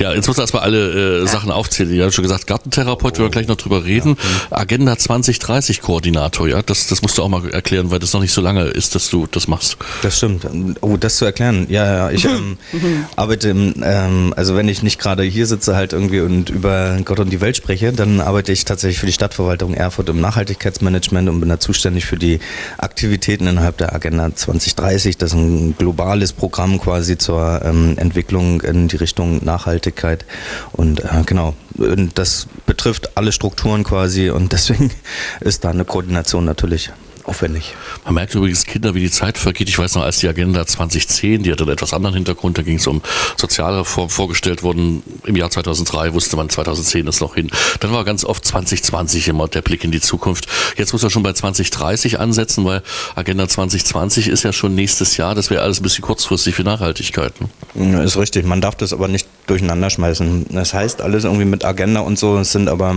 Ja, jetzt muss erstmal alle äh, Sachen aufzählen. Ihr habt schon gesagt, Gartentherapeut, oh. wir gleich noch drüber reden. Ja. Agenda 2030 Koordinator, ja, das, das musst du auch mal erklären, weil das noch nicht so lange ist, dass du das machst. Das stimmt. Oh, das zu erklären. Ja, ja, ich ähm, arbeite, ähm, also wenn ich nicht gerade hier sitze halt irgendwie und über Gott und die Welt spreche, dann arbeite ich tatsächlich für die Stadtverwaltung Erfurt im Nachhaltigkeitsmanagement und bin da zuständig für die Aktivitäten innerhalb der Agenda 2030. Das ist ein globales Programm quasi zur ähm, Entwicklung in die Richtung Nachhaltigkeit Nachhaltigkeit. Und äh, genau, das betrifft alle Strukturen quasi und deswegen ist da eine Koordination natürlich aufwendig. Man merkt übrigens Kinder, wie die Zeit vergeht. Ich weiß noch, als die Agenda 2010, die hatte einen etwas anderen Hintergrund, da ging es um Sozialreform vorgestellt worden. Im Jahr 2003 wusste man, 2010 ist noch hin. Dann war ganz oft 2020 immer der Blick in die Zukunft. Jetzt muss er schon bei 2030 ansetzen, weil Agenda 2020 ist ja schon nächstes Jahr. Das wäre alles ein bisschen kurzfristig für Nachhaltigkeit. Ne? Ist richtig. Man darf das aber nicht durcheinander schmeißen. Das heißt alles irgendwie mit Agenda und so. Es sind aber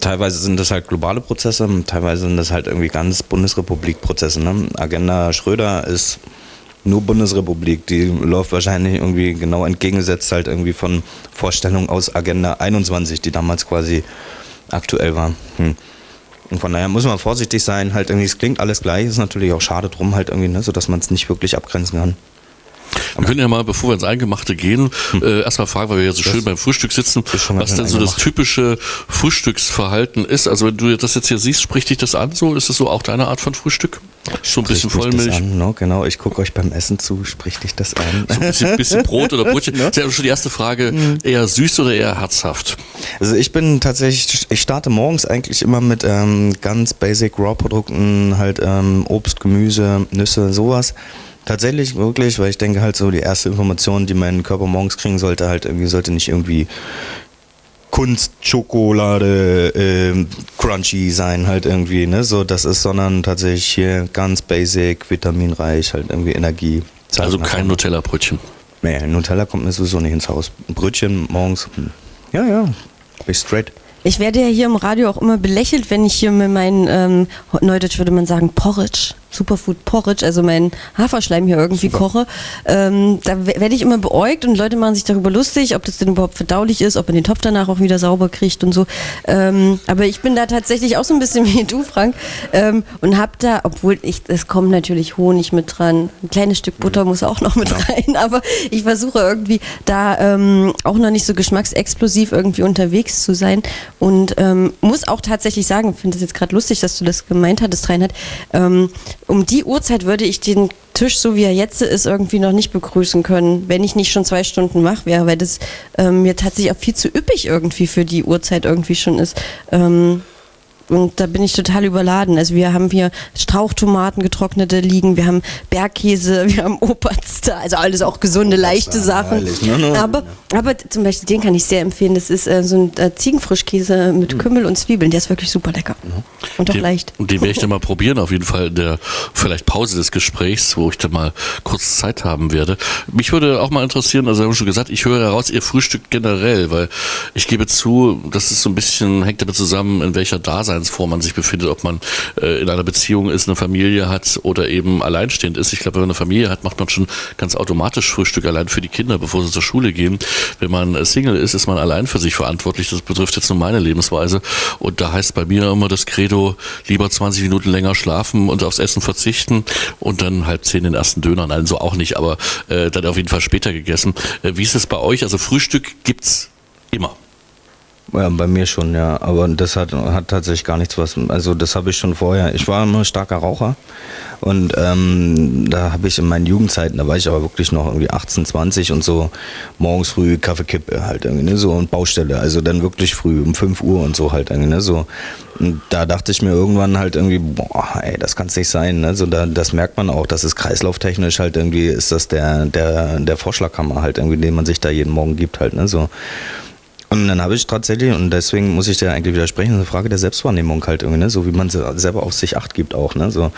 teilweise sind das halt globale Prozesse, teilweise sind das halt irgendwie ganz Bundesrepublik-Prozesse. Ne? Agenda Schröder ist nur Bundesrepublik, die läuft wahrscheinlich irgendwie genau entgegengesetzt halt irgendwie von Vorstellungen aus Agenda 21, die damals quasi aktuell war. Hm. Und von daher muss man vorsichtig sein, halt irgendwie, es klingt alles gleich, ist natürlich auch schade drum halt irgendwie, ne, sodass man es nicht wirklich abgrenzen kann. Wir können ja mal, bevor wir ins Eingemachte gehen, hm. äh, erstmal fragen, weil wir ja so schön beim Frühstück sitzen, was denn so das typische Frühstücksverhalten ist. Also wenn du das jetzt hier siehst, spricht dich das an so? Ist das so auch deine Art von Frühstück? So ein bisschen Vollmilch? An, no? Genau, ich gucke euch beim Essen zu, spricht dich das an? So ein bisschen, bisschen Brot oder Brötchen. Das ist ja schon die erste Frage, mhm. eher süß oder eher herzhaft? Also ich bin tatsächlich, ich starte morgens eigentlich immer mit ähm, ganz basic Raw-Produkten, halt ähm, Obst, Gemüse, Nüsse, sowas. Tatsächlich, wirklich, weil ich denke halt so, die erste Information, die mein Körper morgens kriegen sollte, halt irgendwie, sollte nicht irgendwie Kunstschokolade äh, crunchy sein, halt irgendwie, ne? So, das ist, sondern tatsächlich hier ganz basic, vitaminreich, halt irgendwie Energie. Also kein Nutella-Brötchen. Nee, Nutella kommt mir sowieso nicht ins Haus. Brötchen morgens, hm. ja, ja, bin straight. Ich werde ja hier im Radio auch immer belächelt, wenn ich hier mit meinen, ähm, Neudeutsch würde man sagen, Porridge Superfood Porridge, also meinen Haferschleim hier irgendwie Super. koche, ähm, da werde ich immer beäugt und Leute machen sich darüber lustig, ob das denn überhaupt verdaulich ist, ob man den Topf danach auch wieder sauber kriegt und so. Ähm, aber ich bin da tatsächlich auch so ein bisschen wie du, Frank, ähm, und habe da, obwohl ich, es kommt natürlich Honig mit dran, ein kleines Stück Butter muss auch noch mit ja. rein, aber ich versuche irgendwie da ähm, auch noch nicht so geschmacksexplosiv irgendwie unterwegs zu sein und ähm, muss auch tatsächlich sagen, finde es jetzt gerade lustig, dass du das gemeint hattest, Reinhard, ähm, um die Uhrzeit würde ich den Tisch, so wie er jetzt ist, irgendwie noch nicht begrüßen können, wenn ich nicht schon zwei Stunden wach wäre, weil das ähm, mir tatsächlich auch viel zu üppig irgendwie für die Uhrzeit irgendwie schon ist. Ähm, und da bin ich total überladen. Also wir haben hier Strauchtomaten, getrocknete liegen, wir haben Bergkäse, wir haben Oberster, also alles auch gesunde, leichte Sachen. Aber, aber zum Beispiel den kann ich sehr empfehlen. Das ist äh, so ein äh, Ziegenfrischkäse mit hm. Kümmel und Zwiebeln. Der ist wirklich super lecker. Und auch den, leicht. Und den werde ich dann mal probieren, auf jeden Fall in der vielleicht Pause des Gesprächs, wo ich dann mal kurz Zeit haben werde. Mich würde auch mal interessieren, also wir haben schon gesagt, ich höre heraus, ihr Frühstück generell, weil ich gebe zu, das ist so ein bisschen, hängt damit zusammen, in welcher Dasein Daseinsform man sich befindet, ob man äh, in einer Beziehung ist, eine Familie hat oder eben alleinstehend ist. Ich glaube, wenn man eine Familie hat, macht man schon ganz automatisch Frühstück allein für die Kinder, bevor sie zur Schule gehen. Wenn man äh, Single ist, ist man allein für sich verantwortlich. Das betrifft jetzt nur meine Lebensweise. Und da heißt bei mir immer das Credo, lieber 20 Minuten länger schlafen und aufs Essen verzichten und dann halb zehn den ersten Döner. Nein, so auch nicht, aber äh, dann auf jeden Fall später gegessen. Äh, wie ist es bei euch? Also Frühstück gibt's immer. Ja, bei mir schon, ja. Aber das hat, hat tatsächlich gar nichts was. Also das habe ich schon vorher. Ich war immer starker Raucher. Und ähm, da habe ich in meinen Jugendzeiten, da war ich aber wirklich noch irgendwie 18, 20 und so morgens früh Kaffeekippe halt irgendwie, ne? So und Baustelle. Also dann wirklich früh um 5 Uhr und so halt irgendwie, ne? So. Und da dachte ich mir irgendwann halt irgendwie, boah, ey, das kann es nicht sein. Ne? So, da, das merkt man auch, das ist kreislauftechnisch halt irgendwie, ist das der, der, der Vorschlaghammer halt irgendwie, den man sich da jeden Morgen gibt halt, ne? So. Und dann habe ich tatsächlich, und deswegen muss ich dir eigentlich widersprechen, eine Frage der Selbstwahrnehmung halt irgendwie, ne? so wie man selber auf sich acht gibt auch. Ne? So,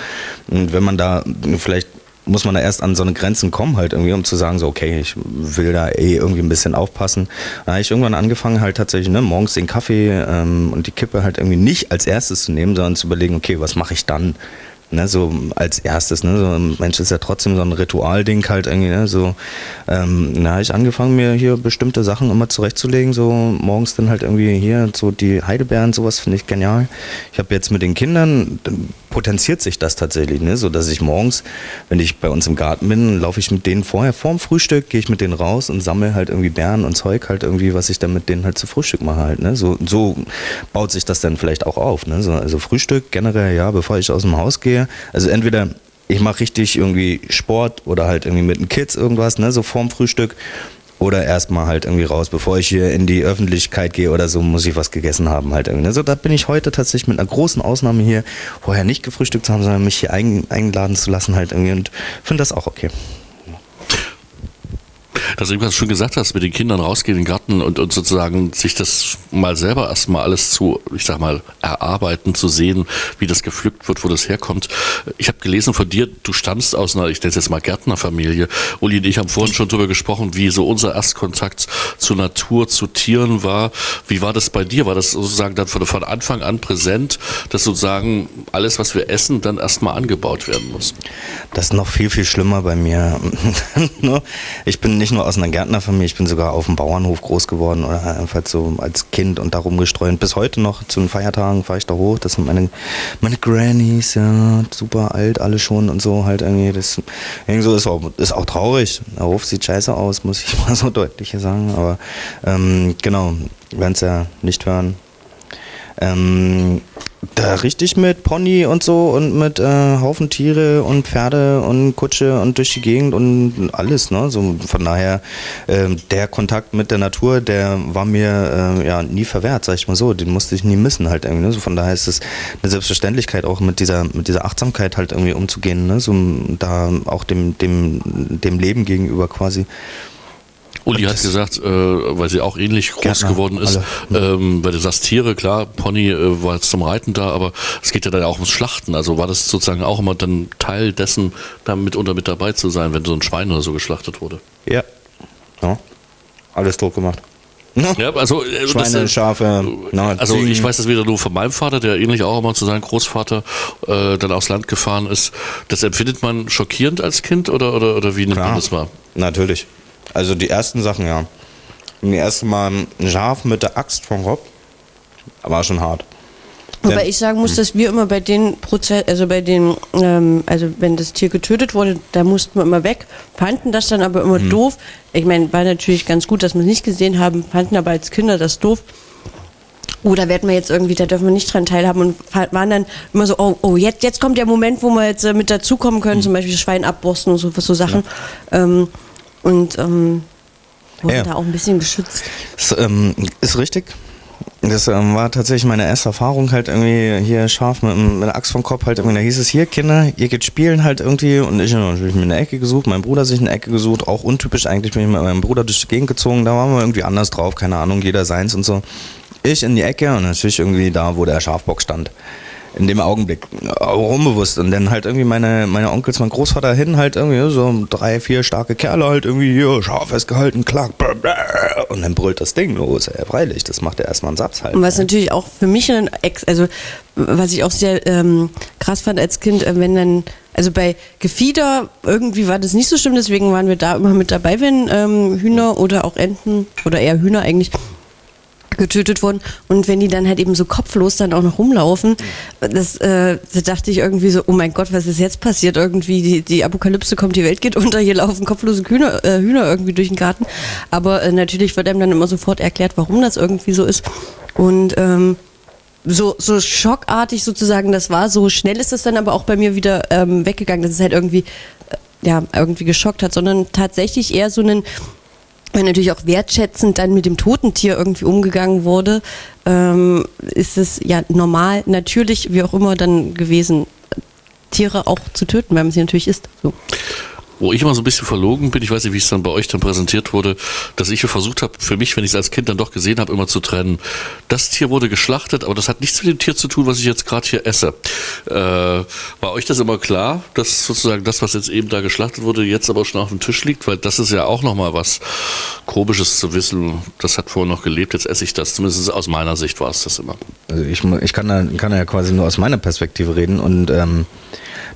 und wenn man da vielleicht muss man da erst an so eine Grenzen kommen halt irgendwie, um zu sagen so, okay, ich will da eh irgendwie ein bisschen aufpassen. Da habe ich irgendwann angefangen halt tatsächlich, ne, morgens den Kaffee ähm, und die Kippe halt irgendwie nicht als erstes zu nehmen, sondern zu überlegen, okay, was mache ich dann? Ne, so als erstes, ne, so Mensch ist ja trotzdem so ein Ritualding halt irgendwie, ne, so, ähm, da habe ich angefangen, mir hier bestimmte Sachen immer zurechtzulegen, so morgens dann halt irgendwie hier, so die Heidelbeeren, sowas finde ich genial. Ich habe jetzt mit den Kindern, potenziert sich das tatsächlich, ne, so dass ich morgens, wenn ich bei uns im Garten bin, laufe ich mit denen vorher, vorm Frühstück, gehe ich mit denen raus und sammle halt irgendwie Beeren und Zeug halt irgendwie, was ich dann mit denen halt zu Frühstück mache halt, ne, so, so baut sich das dann vielleicht auch auf, ne, so, also Frühstück generell, ja, bevor ich aus dem Haus gehe, also entweder ich mache richtig irgendwie Sport oder halt irgendwie mit den Kids irgendwas, ne, so vorm Frühstück. Oder erstmal halt irgendwie raus, bevor ich hier in die Öffentlichkeit gehe oder so, muss ich was gegessen haben halt irgendwie. Also da bin ich heute tatsächlich mit einer großen Ausnahme hier, vorher nicht gefrühstückt zu haben, sondern mich hier eingeladen zu lassen halt irgendwie und finde das auch okay dass du eben schon gesagt hast, mit den Kindern rausgehen in den Garten und, und sozusagen sich das mal selber erstmal alles zu, ich sag mal, erarbeiten, zu sehen, wie das gepflückt wird, wo das herkommt. Ich habe gelesen von dir, du stammst aus einer, ich nenne es jetzt mal Gärtnerfamilie. Uli und ich haben vorhin schon darüber gesprochen, wie so unser Erstkontakt zur Natur, zu Tieren war. Wie war das bei dir? War das sozusagen dann von, von Anfang an präsent, dass sozusagen alles, was wir essen, dann erstmal angebaut werden muss? Das ist noch viel, viel schlimmer bei mir. ich bin nicht nur aus einer Gärtnerfamilie, ich bin sogar auf dem Bauernhof groß geworden oder einfach so als Kind und da rumgestreunt. Bis heute noch zu den Feiertagen fahre ich da hoch. Das sind meine, meine Grannies, ja, super alt, alle schon und so halt irgendwie. Das irgendwie so ist auch, ist auch traurig. Der Hof sieht scheiße aus, muss ich mal so deutlich sagen. Aber ähm, genau, werden es ja nicht hören. Ähm, da richtig mit Pony und so und mit äh, Haufen Tiere und Pferde und Kutsche und durch die Gegend und alles, ne? So von daher äh, der Kontakt mit der Natur, der war mir äh, ja nie verwehrt, sag ich mal so. Den musste ich nie missen halt irgendwie. Ne? So von daher ist es eine Selbstverständlichkeit auch mit dieser mit dieser Achtsamkeit halt irgendwie umzugehen, ne? So da auch dem dem dem Leben gegenüber quasi. Uli hat gesagt, äh, weil sie auch ähnlich groß Gärtner, geworden ist, ähm, weil du sagst Tiere, klar, Pony äh, war jetzt zum Reiten da, aber es geht ja dann auch ums Schlachten. Also war das sozusagen auch immer dann Teil dessen, da mitunter mit dabei zu sein, wenn so ein Schwein oder so geschlachtet wurde? Ja. ja. Alles tot gemacht. Ja, also äh, Schweine, das, Schafe. Na, also ich weiß das wieder nur von meinem Vater, der ähnlich auch immer zu seinem Großvater äh, dann aufs Land gefahren ist. Das empfindet man schockierend als Kind oder, oder, oder wie nimmt man das wahr? Natürlich. Also die ersten Sachen, ja. Im ersten Mal ein Schaf mit der Axt vom Rob. War schon hart. Wobei Denn, ich sagen muss, dass wir immer bei den Prozess, also bei den, ähm, also wenn das Tier getötet wurde, da mussten wir immer weg, fanden das dann aber immer mhm. doof. Ich meine, war natürlich ganz gut, dass wir es nicht gesehen haben, fanden aber als Kinder das doof. Oder werden wir jetzt irgendwie, da dürfen wir nicht dran teilhaben und waren dann immer so, oh, oh, jetzt, jetzt kommt der Moment, wo wir jetzt äh, mit dazukommen können, mhm. zum Beispiel Schwein abborsten und so, so Sachen. Ja. Ähm, und ähm, wurde ja. da auch ein bisschen geschützt. Das ähm, ist richtig. Das ähm, war tatsächlich meine erste Erfahrung halt irgendwie hier scharf mit, mit einer Axt vom Kopf halt irgendwie. Da hieß es hier, Kinder, ihr geht spielen halt irgendwie und ich habe natürlich mir eine Ecke gesucht, mein Bruder sich eine Ecke gesucht, auch untypisch eigentlich bin ich mit meinem Bruder durch die Gegend gezogen, da waren wir irgendwie anders drauf, keine Ahnung, jeder seins und so. Ich in die Ecke und natürlich irgendwie da, wo der Schafbock stand in dem Augenblick auch unbewusst und dann halt irgendwie meine, meine Onkels, mein Großvater hin halt irgendwie so drei, vier starke Kerle halt irgendwie hier scharf festgehalten, klack, und dann brüllt das Ding los, ja, freilich, das macht ja erstmal einen Satz halt. Und was ja. natürlich auch für mich ein Ex, also was ich auch sehr ähm, krass fand als Kind, äh, wenn dann also bei Gefieder irgendwie war das nicht so schlimm, deswegen waren wir da immer mit dabei, wenn ähm, Hühner oder auch Enten oder eher Hühner eigentlich getötet wurden und wenn die dann halt eben so kopflos dann auch noch rumlaufen, das, äh, da dachte ich irgendwie so, oh mein Gott, was ist jetzt passiert? Irgendwie die, die Apokalypse kommt, die Welt geht unter, hier laufen kopflose Hühner, äh, Hühner irgendwie durch den Garten. Aber äh, natürlich wird einem dann immer sofort erklärt, warum das irgendwie so ist. Und ähm, so, so schockartig sozusagen das war, so schnell ist es dann aber auch bei mir wieder ähm, weggegangen, dass es halt irgendwie, äh, ja, irgendwie geschockt hat, sondern tatsächlich eher so einen wenn natürlich auch wertschätzend dann mit dem toten Tier irgendwie umgegangen wurde, ähm, ist es ja normal, natürlich, wie auch immer dann gewesen, Tiere auch zu töten, weil man sie natürlich isst. So wo ich immer so ein bisschen verlogen bin, ich weiß nicht, wie es dann bei euch dann präsentiert wurde, dass ich versucht habe, für mich, wenn ich es als Kind dann doch gesehen habe, immer zu trennen. Das Tier wurde geschlachtet, aber das hat nichts mit dem Tier zu tun, was ich jetzt gerade hier esse. Äh, war euch das immer klar, dass sozusagen das, was jetzt eben da geschlachtet wurde, jetzt aber schon auf dem Tisch liegt? Weil das ist ja auch nochmal was Komisches zu wissen. Das hat vorher noch gelebt, jetzt esse ich das. Zumindest aus meiner Sicht war es das immer. Also ich, ich kann, da, kann da ja quasi nur aus meiner Perspektive reden und ähm,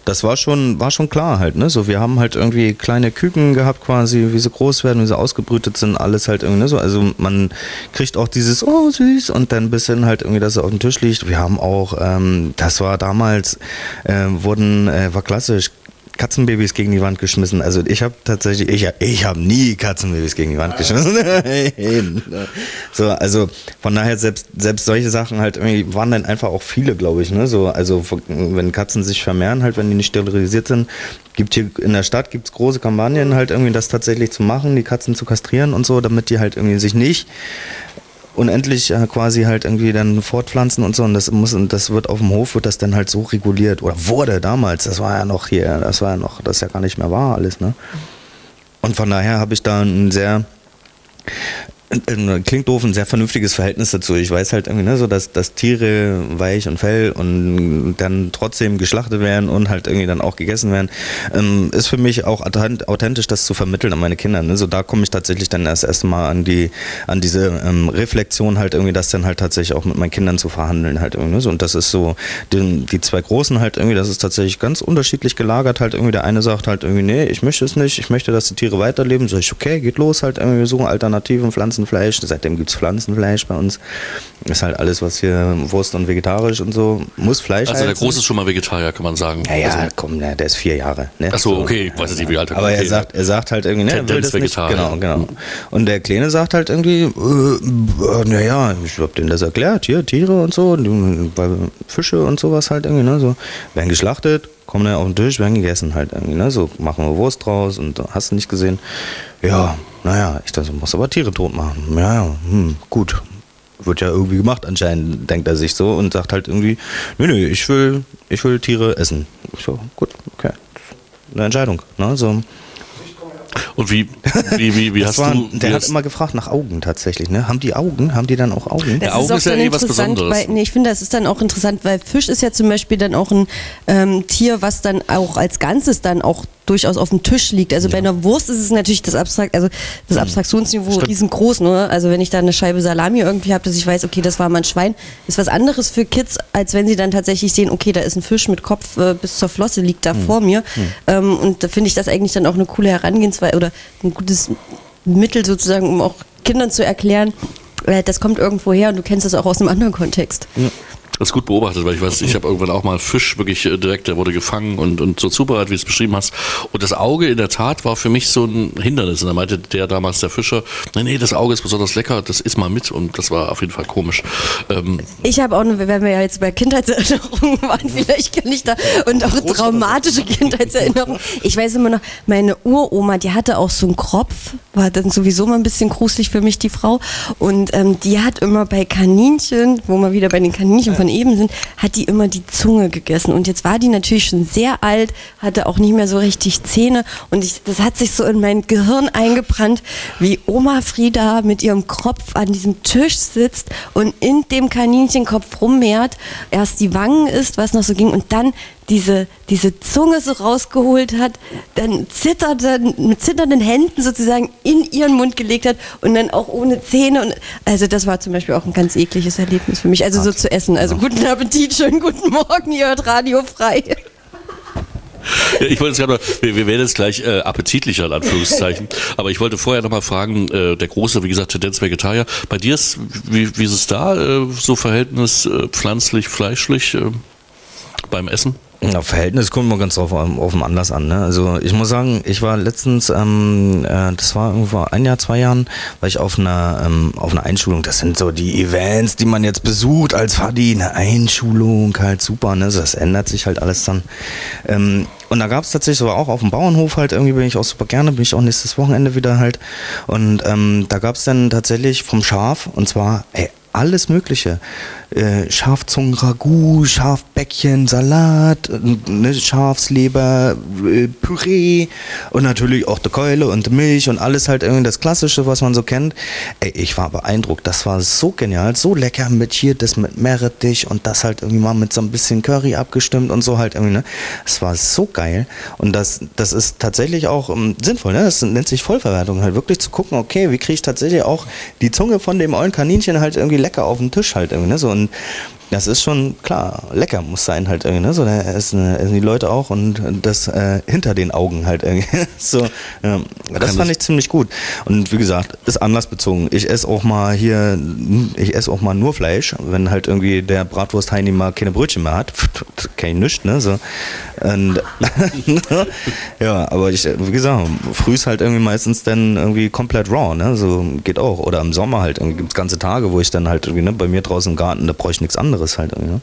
das war schon, war schon klar halt, ne? So, wir haben halt irgendwie kleine Küken gehabt quasi, wie sie groß werden, wie sie ausgebrütet sind, alles halt irgendwie, ne? So, also man kriegt auch dieses, oh süß, und dann bis hin halt irgendwie, dass er auf dem Tisch liegt. Wir haben auch, ähm, das war damals, äh, wurden, äh, war klassisch, Katzenbabys gegen die Wand geschmissen. Also ich habe tatsächlich, ich, ich habe nie Katzenbabys gegen die Wand geschmissen. so, also von daher selbst selbst solche Sachen halt irgendwie waren dann einfach auch viele, glaube ich. Ne? So, also wenn Katzen sich vermehren, halt wenn die nicht sterilisiert sind, gibt hier in der Stadt gibt's große Kampagnen halt irgendwie das tatsächlich zu machen, die Katzen zu kastrieren und so, damit die halt irgendwie sich nicht unendlich äh, quasi halt irgendwie dann fortpflanzen und so und das muss und das wird auf dem Hof wird das dann halt so reguliert oder wurde damals, das war ja noch hier, das war ja noch, das ja gar nicht mehr wahr alles, ne? Und von daher habe ich da ein sehr klingt doof, ein sehr vernünftiges Verhältnis dazu. Ich weiß halt irgendwie, ne, so dass, dass Tiere weich und fell und dann trotzdem geschlachtet werden und halt irgendwie dann auch gegessen werden, ähm, ist für mich auch authentisch, das zu vermitteln an meine Kinder. Ne? So da komme ich tatsächlich dann erst erstmal an die, an diese ähm, Reflexion halt irgendwie, das dann halt tatsächlich auch mit meinen Kindern zu verhandeln halt irgendwie. Ne? So, und das ist so, die, die zwei Großen halt irgendwie, das ist tatsächlich ganz unterschiedlich gelagert halt irgendwie. Der eine sagt halt irgendwie, nee, ich möchte es nicht, ich möchte, dass die Tiere weiterleben. Sag ich, okay, geht los halt irgendwie, wir suchen Alternativen, Pflanzen Pflanzenfleisch. Seitdem gibt es Pflanzenfleisch bei uns. Ist halt alles, was hier Wurst und vegetarisch und so. Muss Fleisch Also der Große ist schon mal Vegetarier, kann man sagen. Ja, ja, also, komm, der ist vier Jahre. Ne? Ach so, okay, ich weiß nicht, wie alt er Aber okay. er sagt, er sagt halt irgendwie, ne, er will das nicht. Vegetarier. Genau, genau. Und der Kleine sagt halt irgendwie, äh, naja, ich hab denen das erklärt, hier, Tiere und so, Fische und sowas halt irgendwie, ne, so, werden geschlachtet, kommen dann auf den Tisch, werden gegessen halt irgendwie, ne, so machen wir Wurst draus und hast du nicht gesehen. Ja, naja, ich dachte, muss aber Tiere tot machen. Ja, ja, hm, gut. Wird ja irgendwie gemacht anscheinend, denkt er sich so und sagt halt irgendwie, nö, nö, ich will, ich will Tiere essen. Ich so, gut, okay. Eine Entscheidung, ne, so. Und wie, wie, wie, wie hast war, du. Der hat immer gefragt nach Augen tatsächlich, ne? Haben die Augen? Haben die dann auch Augen? Der Das Augen auch ist ja dann eh was Besonderes. Weil, nee, ich finde, das ist dann auch interessant, weil Fisch ist ja zum Beispiel dann auch ein ähm, Tier, was dann auch als Ganzes dann auch durchaus auf dem Tisch liegt. Also bei einer Wurst ist es natürlich das Abstrakt, also das Abstraktionsniveau Stimmt. riesengroß. Ne? Also wenn ich da eine Scheibe Salami irgendwie habe, dass ich weiß, okay, das war mal ein Schwein, ist was anderes für Kids, als wenn sie dann tatsächlich sehen, okay, da ist ein Fisch mit Kopf äh, bis zur Flosse liegt da vor mir. Ähm, und da finde ich das eigentlich dann auch eine coole Herangehensweise oder ein gutes Mittel sozusagen, um auch Kindern zu erklären, äh, das kommt irgendwo her und du kennst das auch aus einem anderen Kontext. Das ist gut beobachtet, weil ich weiß, ich habe irgendwann auch mal Fisch wirklich äh, direkt, der wurde gefangen und, und so zubereitet, wie du es beschrieben hast. Und das Auge in der Tat war für mich so ein Hindernis. Und da meinte der damals, der Fischer, nee, nee, das Auge ist besonders lecker, das isst mal mit. Und das war auf jeden Fall komisch. Ähm, Ich habe auch, wenn wir ja jetzt bei Kindheitserinnerungen waren, vielleicht kann ich da, und auch traumatische Kindheitserinnerungen. Ich weiß immer noch, meine Uroma, die hatte auch so einen Kropf, war dann sowieso mal ein bisschen gruselig für mich, die Frau. Und ähm, die hat immer bei Kaninchen, wo wir wieder bei den Kaninchen von eben sind, hat die immer die Zunge gegessen. Und jetzt war die natürlich schon sehr alt, hatte auch nicht mehr so richtig Zähne. Und ich, das hat sich so in mein Gehirn eingebrannt, wie Oma Frieda mit ihrem Kropf an diesem Tisch sitzt und in dem Kaninchenkopf rummehrt, erst die Wangen isst, was noch so ging, und dann diese, diese Zunge so rausgeholt hat, dann zitterte, mit zitternden Händen sozusagen in ihren Mund gelegt hat und dann auch ohne Zähne. Und, also das war zum Beispiel auch ein ganz ekliges Erlebnis für mich. Also so zu essen. Also guten Appetit, schönen guten Morgen, ihr hört Radio frei. Ja, Ich wollte jetzt gerade, wir, wir werden jetzt gleich äh, appetitlicher in Anführungszeichen, aber ich wollte vorher nochmal fragen, äh, der große, wie gesagt, Tendenz Vegetarier, bei dir ist, wie, wie ist es da, äh, so Verhältnis äh, pflanzlich, fleischlich äh, beim Essen? Ja, Verhältnis kommt mal ganz drauf auf den Anlass an. Ne? Also ich muss sagen, ich war letztens, ähm, äh, das war irgendwo ein Jahr, zwei Jahren, war ich auf einer ähm, auf einer Einschulung. Das sind so die Events, die man jetzt besucht als Fadi. Eine Einschulung, halt super. Ne? Das ändert sich halt alles dann. Ähm, und da gab es tatsächlich so auch auf dem Bauernhof halt irgendwie bin ich auch super gerne, bin ich auch nächstes Wochenende wieder halt. Und ähm, da gab es dann tatsächlich vom Schaf und zwar ey, alles Mögliche. Äh, Schafzungen-Ragout, Schafbäckchen, Salat, ne, Schafsleber, äh, Püree und natürlich auch die Keule und die Milch und alles halt irgendwie das Klassische, was man so kennt. Ey, ich war beeindruckt. Das war so genial, so lecker mit hier das mit Meerrettich und das halt irgendwie mal mit so ein bisschen Curry abgestimmt und so halt irgendwie, ne? Es war so geil und das, das ist tatsächlich auch ähm, sinnvoll, ne? Das nennt sich Vollverwertung, halt wirklich zu gucken, okay, wie kriege ich tatsächlich auch die Zunge von dem ollen Kaninchen halt irgendwie lecker auf den Tisch halt irgendwie, ne? So und das ist schon klar, lecker muss sein halt irgendwie, ne? So, da essen, essen die Leute auch und das äh, hinter den Augen halt irgendwie. so, ja. Das fand ich ziemlich gut. Und wie gesagt, ist anlassbezogen. Ich esse auch mal hier, ich esse auch mal nur Fleisch, wenn halt irgendwie der Bratwurst-Heini mal keine Brötchen mehr hat. Kein nichts, ne? So. Und, ja, aber ich, wie gesagt, früh ist halt irgendwie meistens dann irgendwie komplett raw, ne? So geht auch. Oder im Sommer halt, irgendwie gibt es ganze Tage, wo ich dann halt irgendwie, ne, bei mir draußen im Garten, da brauche ich nichts anderes halt irgendwie, ne?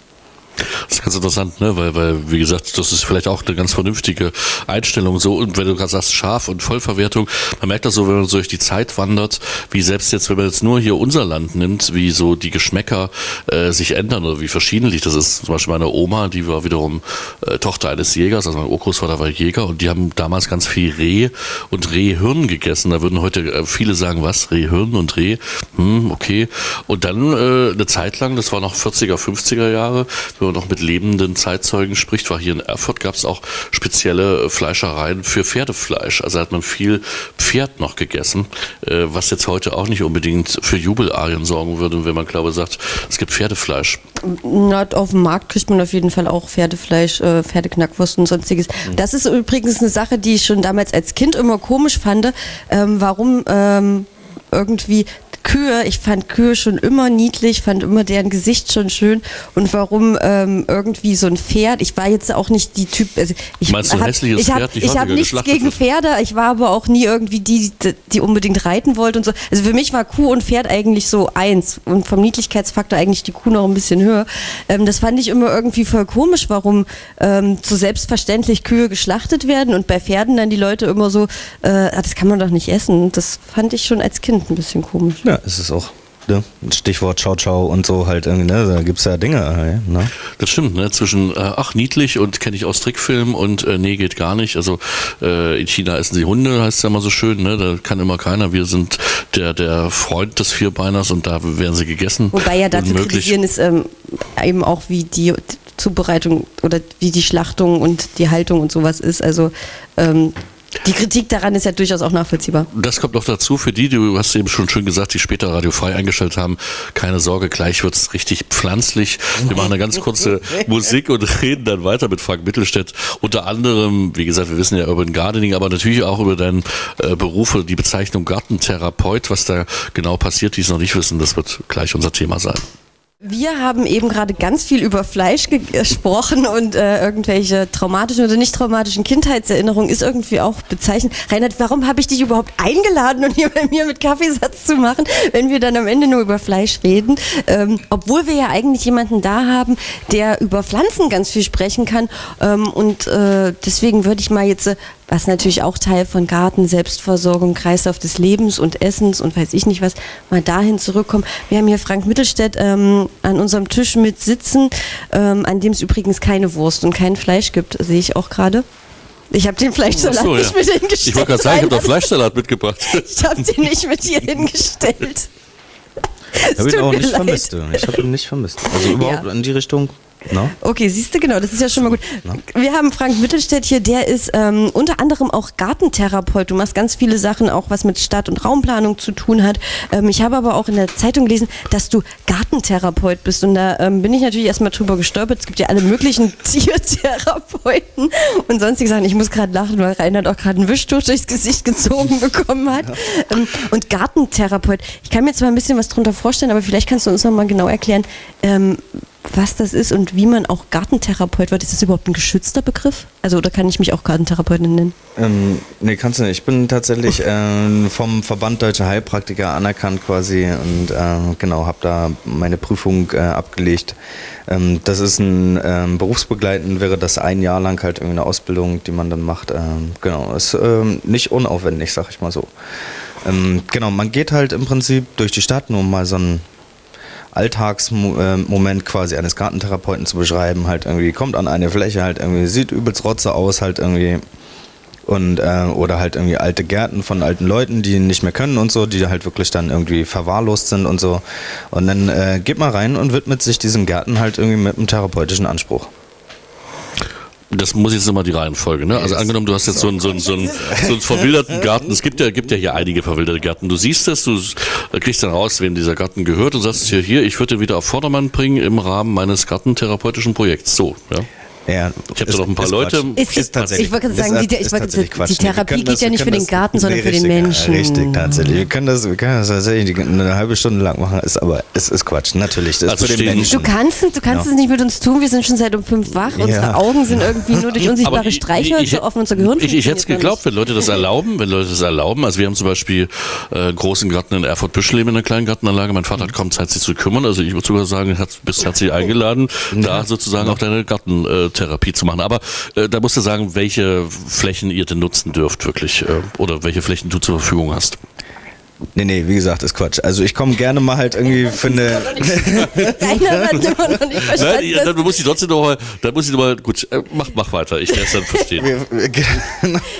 Das ist ganz interessant, ne? weil, weil, wie gesagt, das ist vielleicht auch eine ganz vernünftige Einstellung so. Und wenn du gerade sagst, scharf und Vollverwertung, man merkt das so, wenn man so durch die Zeit wandert, wie selbst jetzt, wenn man jetzt nur hier unser Land nimmt, wie so die Geschmäcker äh, sich ändern oder wie verschiedentlich das ist. Zum Beispiel meine Oma, die war wiederum äh, Tochter eines Jägers, also mein Urgroßvater war Jäger und die haben damals ganz viel Reh und Rehhirn gegessen. Da würden heute äh, viele sagen, was? Rehhirn und Reh? Hm, okay. Und dann äh, eine Zeit lang, das war noch 40er, 50er Jahre, wenn man noch mit lebenden Zeitzeugen spricht, war hier in Erfurt gab es auch spezielle Fleischereien für Pferdefleisch. Also hat man viel Pferd noch gegessen, äh, was jetzt heute auch nicht unbedingt für Jubelarien sorgen würde, wenn man glaube sagt, es gibt Pferdefleisch. Na, auf dem Markt kriegt man auf jeden Fall auch Pferdefleisch, äh, Pferdeknackwurst und sonstiges. Mhm. Das ist übrigens eine Sache, die ich schon damals als Kind immer komisch fand, ähm, warum ähm, irgendwie Kühe, ich fand Kühe schon immer niedlich, fand immer deren Gesicht schon schön und warum ähm, irgendwie so ein Pferd, ich war jetzt auch nicht die Typ, also ich Meinst du hab, hässliches ich hab, Pferd, ich habe nichts gegen Pferde, ich war aber auch nie irgendwie die, die unbedingt reiten wollte und so. Also für mich war Kuh und Pferd eigentlich so eins und vom Niedlichkeitsfaktor eigentlich die Kuh noch ein bisschen höher. Ähm, das fand ich immer irgendwie voll komisch, warum ähm, so selbstverständlich Kühe geschlachtet werden und bei Pferden dann die Leute immer so, äh, ah, das kann man doch nicht essen. Das fand ich schon als Kind ein bisschen komisch. Ja, ist es auch. Ne? Stichwort Ciao Ciao und so halt irgendwie, ne? da gibt es ja Dinge. Ne? Das stimmt, ne? zwischen äh, ach niedlich und kenne ich aus Trickfilmen und äh, nee geht gar nicht. Also äh, in China essen sie Hunde, heißt es ja immer so schön, ne? da kann immer keiner. Wir sind der, der Freund des Vierbeiners und da werden sie gegessen. Wobei ja dazu kritisieren ist ähm, eben auch wie die Zubereitung oder wie die Schlachtung und die Haltung und sowas ist. Also ähm, die Kritik daran ist ja durchaus auch nachvollziehbar. Das kommt noch dazu für die, du hast eben schon schön gesagt, die später Radio frei eingestellt haben. Keine Sorge, gleich wird es richtig pflanzlich. Wir machen eine ganz kurze Musik und reden dann weiter mit Frank Mittelstädt. Unter anderem, wie gesagt, wir wissen ja über den Gardening, aber natürlich auch über deinen äh, Beruf, die Bezeichnung Gartentherapeut. Was da genau passiert, die es noch nicht wissen, das wird gleich unser Thema sein. Wir haben eben gerade ganz viel über Fleisch gesprochen und äh, irgendwelche traumatischen oder nicht traumatischen Kindheitserinnerungen ist irgendwie auch bezeichnet. Reinhard, warum habe ich dich überhaupt eingeladen, um hier bei mir mit Kaffeesatz zu machen, wenn wir dann am Ende nur über Fleisch reden? Ähm, obwohl wir ja eigentlich jemanden da haben, der über Pflanzen ganz viel sprechen kann. Ähm, und äh, deswegen würde ich mal jetzt äh, was natürlich auch Teil von Garten, Selbstversorgung, Kreislauf des Lebens und Essens und weiß ich nicht was, mal dahin zurückkommen. Wir haben hier Frank Mittelstädt ähm, an unserem Tisch mit sitzen, ähm, an dem es übrigens keine Wurst und kein Fleisch gibt, sehe ich auch gerade. Ich habe den Fleischsalat so, nicht ja. mit hingestellt. Ich wollte gerade sagen, ich habe doch Fleischsalat mitgebracht. ich habe den nicht mit hier hingestellt. Ich habe ihn auch nicht leid. vermisst. Ich habe ihn nicht vermisst. Also überhaupt ja. in die Richtung No? Okay, siehst du, genau, das ist ja schon mal gut. No? Wir haben Frank Mittelstädt hier, der ist ähm, unter anderem auch Gartentherapeut. Du machst ganz viele Sachen, auch was mit Stadt- und Raumplanung zu tun hat. Ähm, ich habe aber auch in der Zeitung gelesen, dass du Gartentherapeut bist. Und da ähm, bin ich natürlich erstmal drüber gestolpert. Es gibt ja alle möglichen Tiertherapeuten und sonstige Sachen. Ich muss gerade lachen, weil Reinhard auch gerade ein Wischtuch durchs Gesicht gezogen bekommen hat. Ja. Ähm, und Gartentherapeut. Ich kann mir zwar ein bisschen was drunter vorstellen, aber vielleicht kannst du uns noch mal genau erklären, ähm, was das ist und wie man auch Gartentherapeut wird. Ist das überhaupt ein geschützter Begriff? Also oder kann ich mich auch Gartentherapeutin nennen? Ähm, nee, kannst du nicht. Ich bin tatsächlich äh, vom Verband Deutscher Heilpraktiker anerkannt quasi und äh, genau, habe da meine Prüfung äh, abgelegt. Ähm, das ist ein ähm, berufsbegleitend, wäre das ein Jahr lang halt irgendwie eine Ausbildung, die man dann macht. Ähm, genau, ist ähm, nicht unaufwendig, sag ich mal so. Ähm, genau, man geht halt im Prinzip durch die Stadt, nur mal so ein Alltagsmoment quasi eines Gartentherapeuten zu beschreiben, halt irgendwie kommt an eine Fläche, halt irgendwie sieht übelst rotze aus, halt irgendwie und äh, oder halt irgendwie alte Gärten von alten Leuten, die nicht mehr können und so, die halt wirklich dann irgendwie verwahrlost sind und so. Und dann äh, geht man rein und widmet sich diesem Gärten halt irgendwie mit einem therapeutischen Anspruch. Das muss jetzt nochmal die Reihenfolge, ne? Also angenommen, du hast jetzt so einen, so einen, so einen, so einen verwilderten Garten. Es gibt ja, gibt ja hier einige verwilderte Gärten. Du siehst es, du kriegst dann raus, wem dieser Garten gehört und sagst hier, hier, ich würde den wieder auf Vordermann bringen im Rahmen meines gartentherapeutischen Projekts. So, ja. Ja, Ich habe da noch ein paar Leute. Ist, Ist tatsächlich- ich wollte sagen, die, ich wollte, die wir Therapie geht das- ja nicht für den Garten, sondern nee, für den richtig, Menschen. Richtig, tatsächlich. Wir können das, wir können das tatsächlich eine halbe Stunde lang machen, ist aber es ist Quatsch. Natürlich, das Also ist für den Menschen. Du kannst, du kannst Ja. es nicht mit uns tun, wir sind schon seit um fünf wach, unsere Ja. Augen sind irgendwie nur durch unsichtbare Streichhölzer ich- offen, unser Gehirn Ich, ich hätte es geglaubt, wenn Leute das erlauben, wenn Leute das erlauben. Also wir haben zum Beispiel äh, einen großen Garten in Erfurt-Büschleben in einer kleinen Gartenanlage. Mein Vater hat kaum Zeit, sich zu kümmern. Also ich würde sogar sagen, hat, bist herzlich eingeladen, da sozusagen auch deine Gartentherapie zu machen. Aber äh, da musst du sagen, welche Flächen ihr denn nutzen dürft wirklich äh, oder welche Flächen du zur Verfügung hast. Nee, nee, wie gesagt, ist Quatsch. Also ich komme gerne mal halt irgendwie für eine. Keiner hat immer noch nicht Nein, verstanden. ja, dann muss ich trotzdem noch mal, dann muss ich noch mal, gut, äh, mach, mach weiter, ich werde es dann verstehen.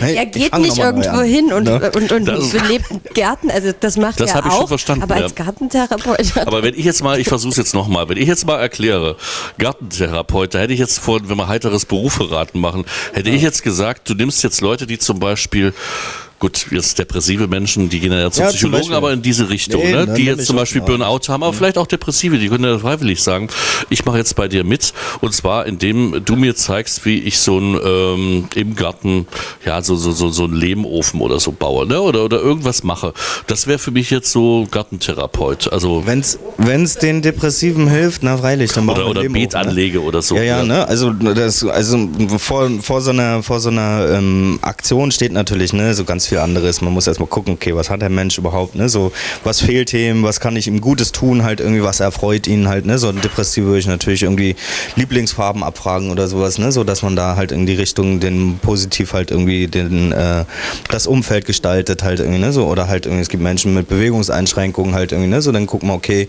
er geht nicht irgendwo hin und, Ne? und, und Das- belebt Gärten, also das macht Das er hab ich auch, schon verstanden, aber als Gartentherapeut Aber wenn ich jetzt mal, ich versuche es jetzt nochmal, wenn ich jetzt mal erkläre, Gartentherapeut, da hätte ich jetzt vor, wenn wir heiteres Beruferaten machen, hätte ich jetzt gesagt, du nimmst jetzt Leute, die zum Beispiel Gut, jetzt depressive Menschen, die gehen ja zum Ja, zum Psychologen, Beispiel. aber in diese Richtung, Nee, ne? die jetzt zum Beispiel. Burnout haben, aber vielleicht auch Depressive, die können ja freiwillig sagen, ich mache jetzt bei dir mit und zwar indem du mir zeigst, wie ich so ein ähm, im Garten, ja, so, so, so, so einen Lehmofen oder so baue, ne? Oder, oder irgendwas mache. Das wäre für mich jetzt so Gartentherapeut. Also Wenn's, wenn's den Depressiven hilft, na freilich, dann oder, oder Beet hoch, ne? anlege oder so. Ja, ja, ne? Also das, also vor, vor so einer, vor so einer ähm, Aktion steht natürlich ne so ganz viel anderes. Man muss erstmal gucken, okay, was hat der Mensch überhaupt, ne? So, was fehlt ihm, was kann ich ihm Gutes tun, halt irgendwie, was erfreut ihn halt, ne? So Depressiv würde ich natürlich irgendwie Lieblingsfarben abfragen oder sowas, ne? So dass man da halt in die Richtung den positiv halt irgendwie den äh, das Umfeld gestaltet, halt irgendwie, ne? So, oder halt irgendwie, es gibt Menschen mit Bewegungseinschränkungen halt irgendwie, ne? So, dann guck mal, okay,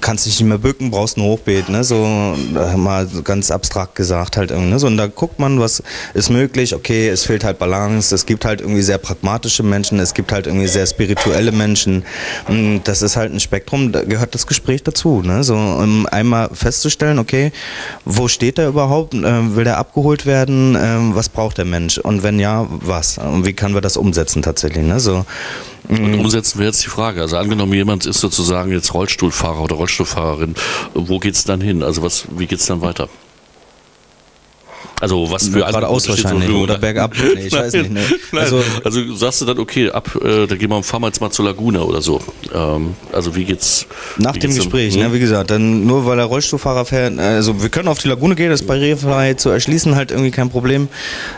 kannst dich nicht mehr bücken, brauchst ein Hochbeet, ne? So mal ganz abstrakt gesagt halt irgendwie, ne? So, und da guckt man, was ist möglich, okay, es fehlt halt Balance, es gibt halt irgendwie sehr pragmatische Menschen, es gibt halt irgendwie sehr spirituelle Menschen. Mm, Das ist halt ein Spektrum, da gehört das Gespräch dazu, ne? So, um einmal festzustellen, okay, wo steht er überhaupt? Ähm, Will der abgeholt werden? Ähm, Was braucht der Mensch? Und wenn ja, was? Und wie können wir das umsetzen tatsächlich, ne? So, Und umsetzen wir jetzt die Frage. Also angenommen, jemand ist sozusagen jetzt Rollstuhlfahrer oder Rollstuhlfahrerin, wo geht's dann hin? Also was, wie geht's dann weiter? Also was für geradeaus steht zur wahrscheinlich oder bergab. Nee, ich weiß nicht. Ne? Nein, Also, also, sagst du dann, okay, ab, äh, da gehen wir, fahren wir jetzt mal zur Lagune oder so. Ähm, also wie geht's? Nach wie dem geht's dann- Gespräch, Hm? ne, wie gesagt, dann nur weil der Rollstuhlfahrer fährt, also wir können auf die Lagune gehen, das ist barrierefrei zu erschließen, halt irgendwie kein Problem.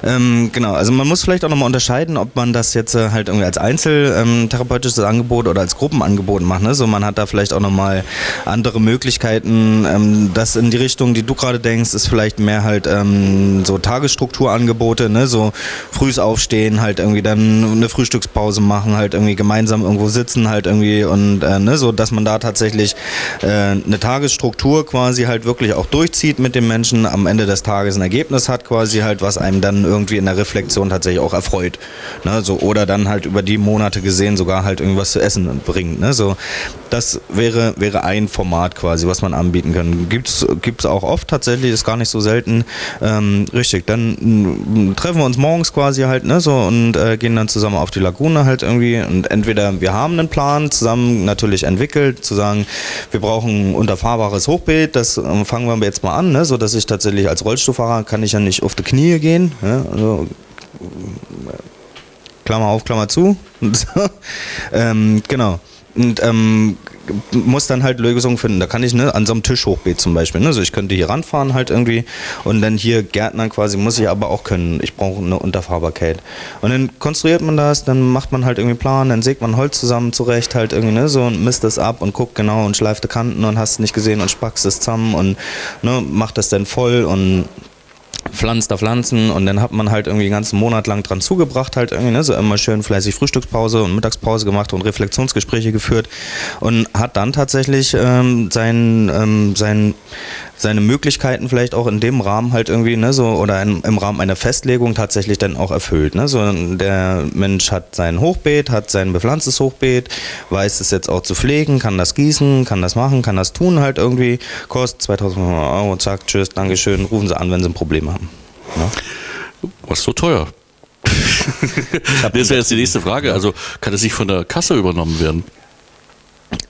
Ähm, genau, also man muss vielleicht auch nochmal unterscheiden, ob man das jetzt äh, halt irgendwie als einzeltherapeutisches Angebot oder als Gruppenangebot macht. Ne? So, man hat da vielleicht auch nochmal andere Möglichkeiten. Ähm, das in die Richtung, die du gerade denkst, ist vielleicht mehr halt ähm, so Tagesstrukturangebote, ne? so frühs aufstehen, halt irgendwie dann eine Frühstückspause machen, halt irgendwie gemeinsam irgendwo sitzen, halt irgendwie und äh, ne, so, dass man da tatsächlich äh, eine Tagesstruktur quasi halt wirklich auch durchzieht mit dem Menschen, am Ende des Tages ein Ergebnis hat quasi halt, was einem dann irgendwie in der Reflexion tatsächlich auch erfreut, ne, so oder dann halt über die Monate gesehen sogar halt irgendwas zu essen bringt, ne, so das wäre wäre ein Format quasi, was man anbieten kann. Gibt's gibt's auch oft tatsächlich, ist gar nicht so selten. Ähm, richtig, dann mm, treffen wir uns morgens quasi halt, ne, so und äh, gehen dann zusammen auf die Lagune halt irgendwie und entweder wir haben einen Plan zusammen natürlich entwickelt, zu sagen, wir brauchen unterfahrbares Hochbeet, das äh, fangen wir jetzt mal an, ne, so dass ich tatsächlich als Rollstuhlfahrer kann ich ja nicht auf die Knie gehen, ne, also Klammer auf, Klammer zu. ähm, genau. Und ähm, muss dann halt Lösungen finden. Da kann ich ne, an so einem Tischhochbeet zum Beispiel. Ne, also ich könnte hier ranfahren halt irgendwie und dann hier Gärtnern quasi muss ich aber auch können. Ich brauche eine Unterfahrbarkeit. Und dann konstruiert man das, dann macht man halt irgendwie Plan, dann sägt man Holz zusammen zurecht halt irgendwie ne, so und misst das ab und guckt genau und schleift die Kanten und hast nicht gesehen und spackst es zusammen und ne, macht das dann voll und pflanzt da Pflanzen und dann hat man halt irgendwie einen ganzen Monat lang dran zugebracht, halt irgendwie, ne, so immer schön fleißig Frühstückspause und Mittagspause gemacht und Reflexionsgespräche geführt und hat dann tatsächlich ähm, sein, ähm, sein, seine Möglichkeiten vielleicht auch in dem Rahmen halt irgendwie, ne, so oder in, im Rahmen einer Festlegung tatsächlich dann auch erfüllt. Ne? So, der Mensch hat sein Hochbeet, hat sein bepflanztes Hochbeet, weiß es jetzt auch zu pflegen, kann das gießen, kann das machen, kann das tun halt irgendwie, kostet 2000 Euro, zack, tschüss, Dankeschön, rufen Sie an, wenn Sie ein Problem haben. Ne? Was so teuer? das wäre jetzt die nächste Frage. Also kann es nicht von der Kasse übernommen werden?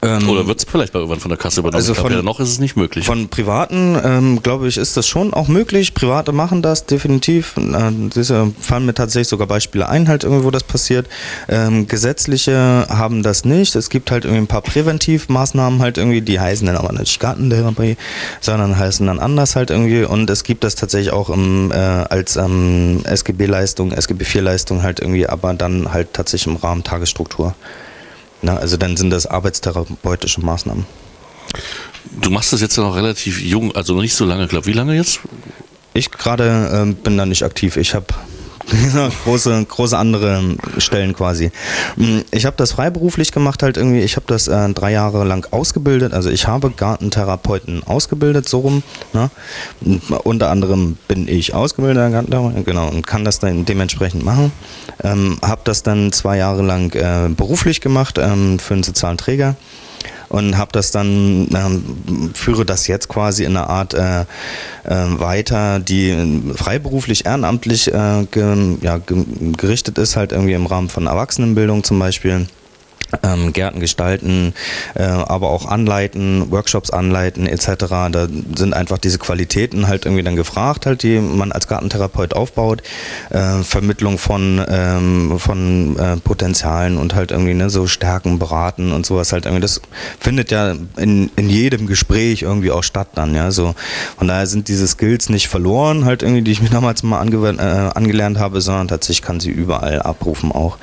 Ähm, Oder wird es vielleicht mal irgendwann von der Kasse übernommen? Also von- ja, noch ist es nicht möglich. Von Privaten, ähm, glaube ich, ist das schon auch möglich. Private machen das definitiv. Äh, fallen mir tatsächlich sogar Beispiele ein, halt irgendwo, wo das passiert. Ähm, gesetzliche haben das nicht. Es gibt halt irgendwie ein paar Präventivmaßnahmen halt irgendwie, die heißen dann aber nicht Gartentherapie, sondern heißen dann anders halt irgendwie. Und es gibt das tatsächlich auch im, äh, als ähm, SGB-Leistung, SGB-4-Leistung halt irgendwie, aber dann halt tatsächlich im Rahmen Tagesstruktur. Na, also dann sind das arbeitstherapeutische Maßnahmen. du machst das jetzt ja noch relativ jung, also noch nicht so lange, glaube Wie lange jetzt? Ich gerade ähm, bin da nicht aktiv. Ich habe große, große andere Stellen quasi. Mm, Ich habe das freiberuflich gemacht halt irgendwie. Ich habe das äh, drei Jahre lang ausgebildet. Also ich habe Gartentherapeuten ausgebildet, so rum. Ne? Und Unter anderem bin ich ausgebildeter Gartentherapeut, genau, und kann das dann dementsprechend machen. Ähm, habe das dann zwei Jahre lang äh, beruflich gemacht ähm, für einen sozialen Träger und habe das dann ähm, führe das jetzt quasi in einer Art äh, äh, weiter, die äh, freiberuflich ehrenamtlich äh, ge, ja, ge, gerichtet ist, halt irgendwie im Rahmen von Erwachsenenbildung zum Beispiel. Ähm, Gärten gestalten, äh, aber auch anleiten, Workshops anleiten etc. Da sind einfach diese Qualitäten halt irgendwie dann gefragt, halt die man als Gartentherapeut aufbaut, äh, Vermittlung von ähm, von äh, Potenzialen und halt irgendwie ne so Stärken beraten und sowas halt irgendwie. Das findet ja in, in jedem Gespräch irgendwie auch statt dann ja so. Von daher sind diese Skills nicht verloren halt irgendwie, die ich mir damals mal angewen- äh, angelernt habe, sondern tatsächlich kann sie überall abrufen auch.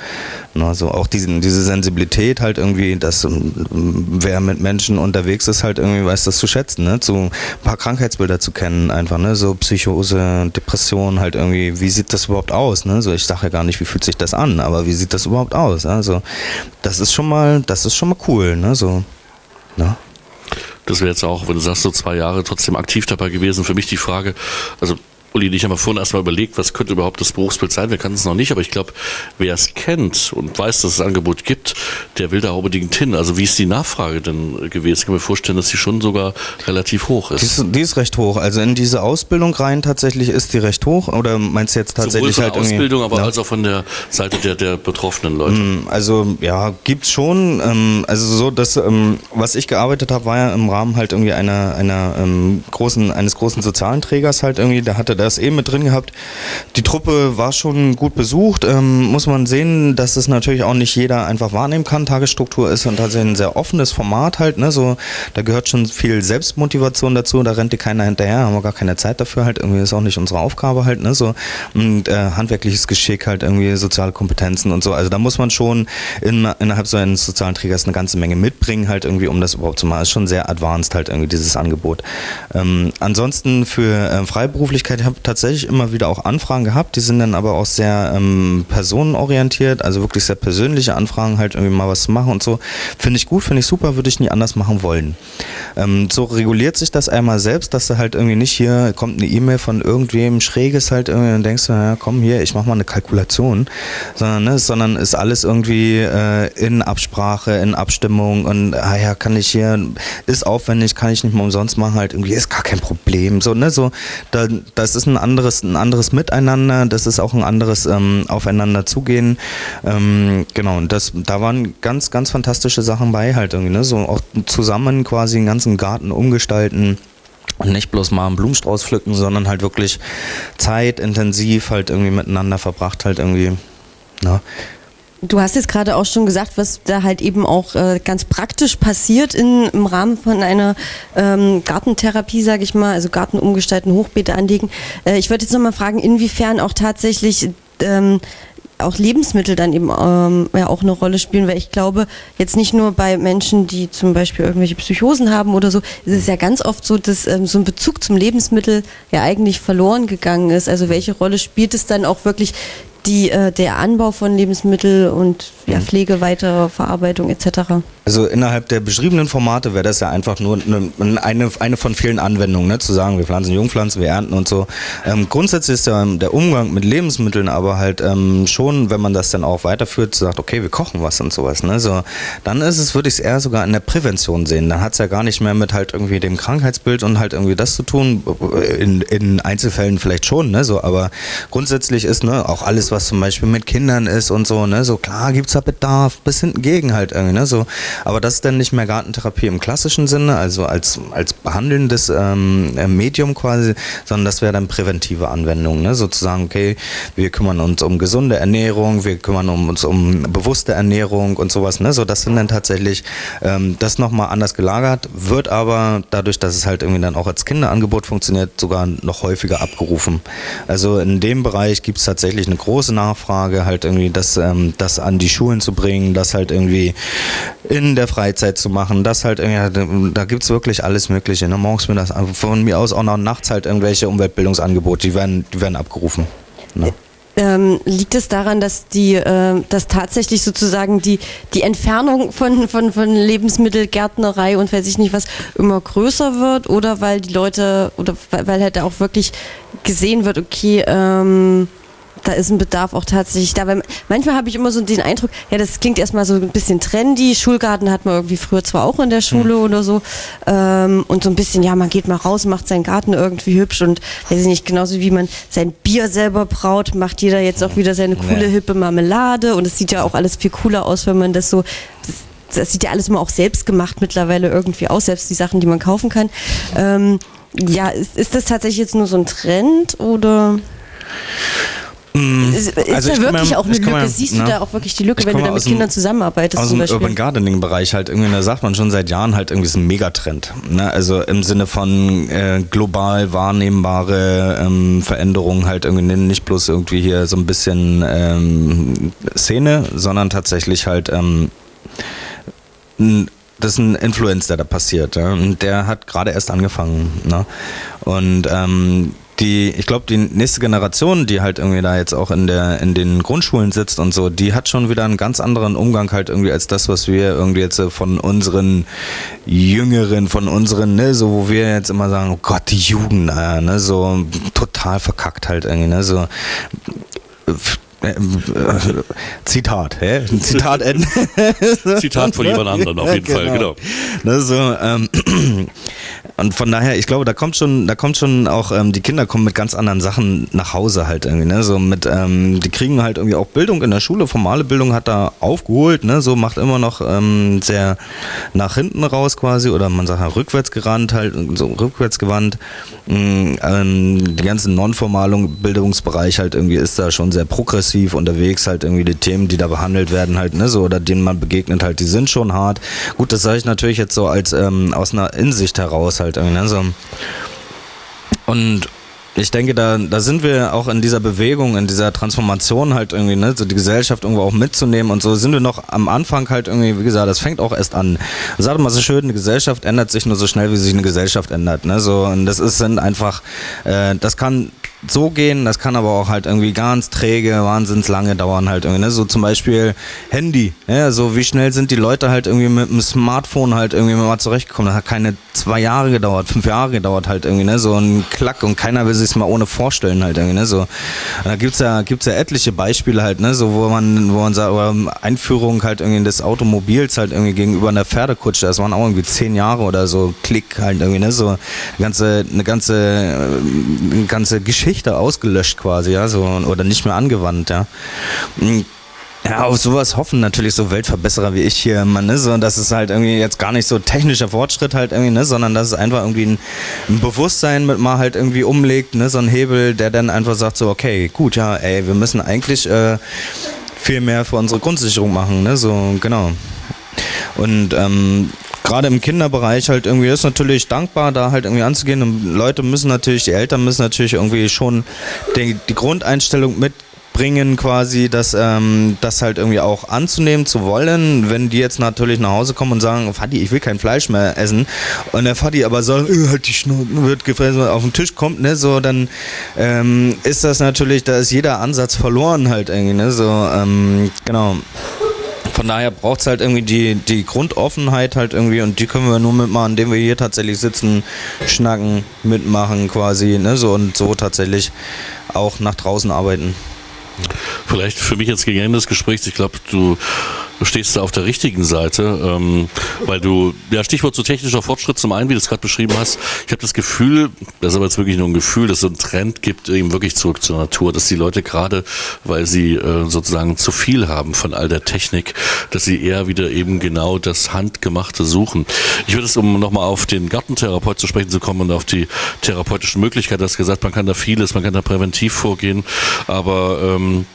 Ne, so auch diesen, diese Sensibilität halt irgendwie, dass ähm, wer mit Menschen unterwegs ist, halt irgendwie weiß das zu schätzen, ne? So ein paar Krankheitsbilder zu kennen, einfach, ne? So Psychose, Depression, halt irgendwie, wie sieht das überhaupt aus? Ne? So, ich sage ja gar nicht, wie fühlt sich das an, aber wie sieht das überhaupt aus? Also, das ist schon mal, das ist schon mal cool, ne? So. Ne? Das wäre jetzt auch, wenn du sagst, so zwei Jahre trotzdem aktiv dabei gewesen. Für mich die Frage, also Uli ich haben ja vorhin erstmal überlegt, was könnte überhaupt das Berufsbild sein. Wir kannten es noch nicht, aber ich glaube, wer es kennt und weiß, dass es ein Angebot gibt, der will da unbedingt hin. Also wie ist die Nachfrage denn gewesen? Ich kann mir vorstellen, dass sie schon sogar relativ hoch Die ist. ist, die ist recht hoch. Also in diese Ausbildung rein tatsächlich ist die recht hoch. Oder meinst du jetzt Sowohl tatsächlich von halt der irgendwie? Ausbildung, aber Ja. als auch von der Seite der, der betroffenen Leute. Mm, Also ja, gibt's schon. Ähm, also so, dass ähm, was ich gearbeitet habe, war ja im Rahmen halt irgendwie einer einer ähm, großen eines großen sozialen Trägers halt irgendwie. Der hatte das eben mit drin gehabt. Die Truppe war schon gut besucht. Ähm, muss man sehen, dass es natürlich auch nicht jeder einfach wahrnehmen kann. Tagesstruktur ist und tatsächlich ein sehr offenes Format halt. Ne, so da gehört schon viel Selbstmotivation dazu. Da rennt dir keiner hinterher. Haben wir gar keine Zeit dafür halt. Irgendwie ist auch nicht unsere Aufgabe halt. Ne, so und äh, handwerkliches Geschick halt irgendwie soziale Kompetenzen und so. Also da muss man schon in, innerhalb so eines sozialen Trägers eine ganze Menge mitbringen, halt irgendwie, um das überhaupt zu machen. Ist schon sehr advanced halt irgendwie dieses Angebot. Ähm, ansonsten für äh, Freiberuflichkeit, ich habe tatsächlich immer wieder auch Anfragen gehabt, die sind dann aber auch sehr ähm, personenorientiert, also wirklich sehr persönliche Anfragen, halt irgendwie mal was zu machen und so. Finde ich gut, finde ich super, würde ich nie anders machen wollen. Ähm, so reguliert sich das einmal selbst, dass du halt irgendwie nicht hier kommt eine E-Mail von irgendwem Schräges halt irgendwie und denkst du, ja komm hier, ich mach mal eine Kalkulation, sondern, ne, sondern ist alles irgendwie äh, in Absprache, in Abstimmung und ah ja, kann ich hier, ist aufwendig, kann ich nicht mal umsonst machen, halt irgendwie ist gar kein Problem, so, ne, so, da, das ist ein anderes, ein anderes Miteinander, das ist auch ein anderes ähm, Aufeinander zugehen, ähm, genau, und das, da waren ganz, ganz fantastische Sachen bei halt irgendwie, ne, so auch zusammen quasi einen ganzen Garten umgestalten, und nicht bloß mal einen Blumenstrauß pflücken, sondern halt wirklich zeitintensiv halt irgendwie miteinander verbracht, halt irgendwie. Ne? Du hast jetzt gerade auch schon gesagt, was da halt eben auch äh, ganz praktisch passiert in, im Rahmen von einer ähm, Gartentherapie, sage ich mal, also Garten umgestalten, Hochbeete anlegen. Äh, ich würde jetzt nochmal fragen, inwiefern auch tatsächlich ähm, auch Lebensmittel dann eben ähm, ja auch eine Rolle spielen, weil ich glaube, jetzt nicht nur bei Menschen, die zum Beispiel irgendwelche Psychosen haben oder so, ist es ja ganz oft so, dass ähm, so ein Bezug zum Lebensmittel ja eigentlich verloren gegangen ist. Also welche Rolle spielt es dann auch wirklich die, äh, der Anbau von Lebensmitteln und ja, Pflege, Weiterverarbeitung etc.? Also innerhalb der beschriebenen Formate wäre das ja einfach nur eine, eine, eine von vielen Anwendungen, ne? zu sagen, wir pflanzen Jungpflanzen, wir ernten und so. Ähm, grundsätzlich ist ja der Umgang mit Lebensmitteln aber halt ähm, schon, wenn man das dann auch weiterführt, sagt, okay, wir kochen was und sowas. Ne? So, dann ist es, würde ich es eher sogar in der Prävention sehen. Dann hat es ja gar nicht mehr mit halt irgendwie dem Krankheitsbild und halt irgendwie das zu tun. In, in Einzelfällen vielleicht schon, ne? so, aber grundsätzlich ist ne, auch alles, was zum Beispiel mit Kindern ist und so, ne, so klar gibt es da Bedarf, bis hinten gegen halt irgendwie, ne, so aber das ist dann nicht mehr Gartentherapie im klassischen Sinne, also als, als behandelndes ähm, äh, Medium quasi, sondern das wäre dann präventive Anwendung. Ne? Sozusagen, okay, wir kümmern uns um gesunde Ernährung, wir kümmern uns um bewusste Ernährung und sowas. Ne? So, das sind dann tatsächlich ähm, das nochmal anders gelagert, wird aber dadurch, dass es halt irgendwie dann auch als Kinderangebot funktioniert, sogar noch häufiger abgerufen. Also in dem Bereich gibt es tatsächlich eine große Nachfrage, halt irgendwie das, ähm, das an die Schulen zu bringen, das halt irgendwie in in der Freizeit zu machen. Das halt, ja, da gibt es wirklich alles Mögliche. Ne? Morgens mir das, von mir aus auch noch nachts halt irgendwelche Umweltbildungsangebote, die werden, die werden abgerufen. Ne? Ähm, liegt es daran, dass die, äh, dass tatsächlich sozusagen die, die Entfernung von, von, von Lebensmittelgärtnerei und weiß ich nicht was immer größer wird oder weil die Leute oder weil, weil halt auch wirklich gesehen wird, okay, ähm, da ist ein Bedarf auch tatsächlich da. Weil manchmal habe ich immer so den Eindruck, ja, das klingt erstmal so ein bisschen trendy. Schulgarten hat man irgendwie früher zwar auch in der Schule mhm. oder so. Ähm, und so ein bisschen, ja, man geht mal raus, macht seinen Garten irgendwie hübsch und weiß ich nicht, genauso wie man sein Bier selber braut, macht jeder jetzt auch wieder seine coole, nee. hippe Marmelade. Und es sieht ja auch alles viel cooler aus, wenn man das so das sieht ja alles immer auch selbst gemacht mittlerweile irgendwie aus, selbst die Sachen, die man kaufen kann. Ähm, ja, ist, ist das tatsächlich jetzt nur so ein Trend oder? Mm, ist, also da wirklich mal, auch eine Lücke? Mal, Siehst du na, da auch wirklich die Lücke, wenn du da mit Kindern zusammenarbeitest? Aus dem Urban Gardening Bereich halt irgendwie, da sagt man schon seit Jahren halt irgendwie ist ein Megatrend. Ne? Also im Sinne von äh, global wahrnehmbare ähm, Veränderungen halt irgendwie nicht bloß irgendwie hier so ein bisschen ähm, Szene, sondern tatsächlich halt ähm, das ist ein Influencer, der da passiert. Ja? Und der hat gerade erst angefangen. Ne? Und ähm, die, ich glaube, die nächste Generation, die halt irgendwie da jetzt auch in der, in den Grundschulen sitzt und so, die hat schon wieder einen ganz anderen Umgang halt irgendwie als das, was wir irgendwie jetzt von unseren Jüngeren, von unseren, ne, so, wo wir jetzt immer sagen, oh Gott, die Jugend, naja, ne, so total verkackt halt irgendwie, ne, so Zitat, hä? Zitat Ende. Zitat von jemand anderem auf jeden genau. Fall, genau. Ne, so, ähm, und von daher, ich glaube, da kommt schon, da kommt schon auch, ähm, die Kinder kommen mit ganz anderen Sachen nach Hause halt irgendwie, ne? So mit, ähm, die kriegen halt irgendwie auch Bildung in der Schule, formale Bildung hat da aufgeholt, ne? So macht immer noch ähm, sehr nach hinten raus quasi oder man sagt halt rückwärts gerannt halt, so rückwärts gewandt. Mhm, ähm, die ganzen nonformalen Bildungsbereich halt irgendwie ist da schon sehr progressiv unterwegs, halt irgendwie die Themen, die da behandelt werden halt, ne? So oder denen man begegnet halt, die sind schon hart. Gut, das sage ich natürlich jetzt so als ähm, aus einer Insicht heraus halt halt irgendwie. Ne? So. Und ich denke, da, da sind wir auch in dieser Bewegung, in dieser Transformation halt irgendwie, ne, so die Gesellschaft irgendwo auch mitzunehmen und so sind wir noch am Anfang halt irgendwie, wie gesagt, das fängt auch erst an. Sagt mal so schön, eine Gesellschaft ändert sich nur so schnell, wie sich eine Gesellschaft ändert, ne, so, und das ist sind einfach, äh, das kann so gehen, das kann aber auch halt irgendwie ganz träge, wahnsinns lange dauern halt irgendwie, ne? So zum Beispiel Handy, ja, so wie schnell sind die Leute halt irgendwie mit dem Smartphone halt irgendwie mal zurechtgekommen. Das hat keine zwei Jahre gedauert, fünf Jahre gedauert halt irgendwie, ne? So ein Klack und keiner will sich's mal ohne vorstellen halt irgendwie, ne? So. Und da gibt's ja, gibt's ja etliche Beispiele halt, ne? So, wo man, wo man sagt, oder Einführung halt irgendwie des Automobils halt irgendwie gegenüber einer Pferdekutsche, das waren auch irgendwie zehn Jahre oder so, Klick halt irgendwie, ne? So, eine ganze, eine ganze, eine ganze Geschichte Geschichte ausgelöscht quasi, ja, so, oder nicht mehr angewandt, ja. Hm, ja, auf sowas hoffen natürlich so Weltverbesserer wie ich hier, man, ne, so, dass es halt irgendwie jetzt gar nicht so technischer Fortschritt halt irgendwie, ne, sondern dass es einfach irgendwie ein, ein Bewusstsein mit mal halt irgendwie umlegt, ne, so ein Hebel, der dann einfach sagt so, okay, gut, ja, ey, wir müssen eigentlich äh, viel mehr für unsere Grundsicherung machen, ne, so, genau. Und ähm, gerade im Kinderbereich halt irgendwie ist natürlich dankbar, da halt irgendwie anzugehen. Und Leute müssen natürlich, die Eltern müssen natürlich irgendwie schon die, die Grundeinstellung mitbringen, quasi, dass ähm, das halt irgendwie auch anzunehmen zu wollen, wenn die jetzt natürlich nach Hause kommen und sagen, Vati, ich will kein Fleisch mehr essen. Und der Vati aber sagt, äh, halt die Schnur wird gefressen, auf den Tisch kommt, ne, so, dann ähm, ist das natürlich, da ist jeder Ansatz verloren halt irgendwie, ne, so, ähm, genau Von daher braucht es halt irgendwie die, die Grundoffenheit halt irgendwie und die können wir nur mitmachen, indem wir hier tatsächlich sitzen, schnacken, mitmachen quasi, ne, so und so tatsächlich auch nach draußen arbeiten. Vielleicht für mich jetzt des Gesprächs, ich glaube, du du stehst da auf der richtigen Seite, ähm, weil du, ja, Stichwort so technischer Fortschritt zum einen, wie du es gerade beschrieben hast, ich habe das Gefühl, das ist aber jetzt wirklich nur ein Gefühl, dass es so einen Trend gibt, eben wirklich zurück zur Natur, dass die Leute gerade, weil sie äh, sozusagen zu viel haben von all der Technik, dass sie eher wieder eben genau das Handgemachte suchen. Ich würde es, um nochmal auf den Gartentherapeut zu sprechen zu kommen und auf die therapeutischen Möglichkeiten, das gesagt, man kann da vieles, man kann da präventiv vorgehen, aber ähm,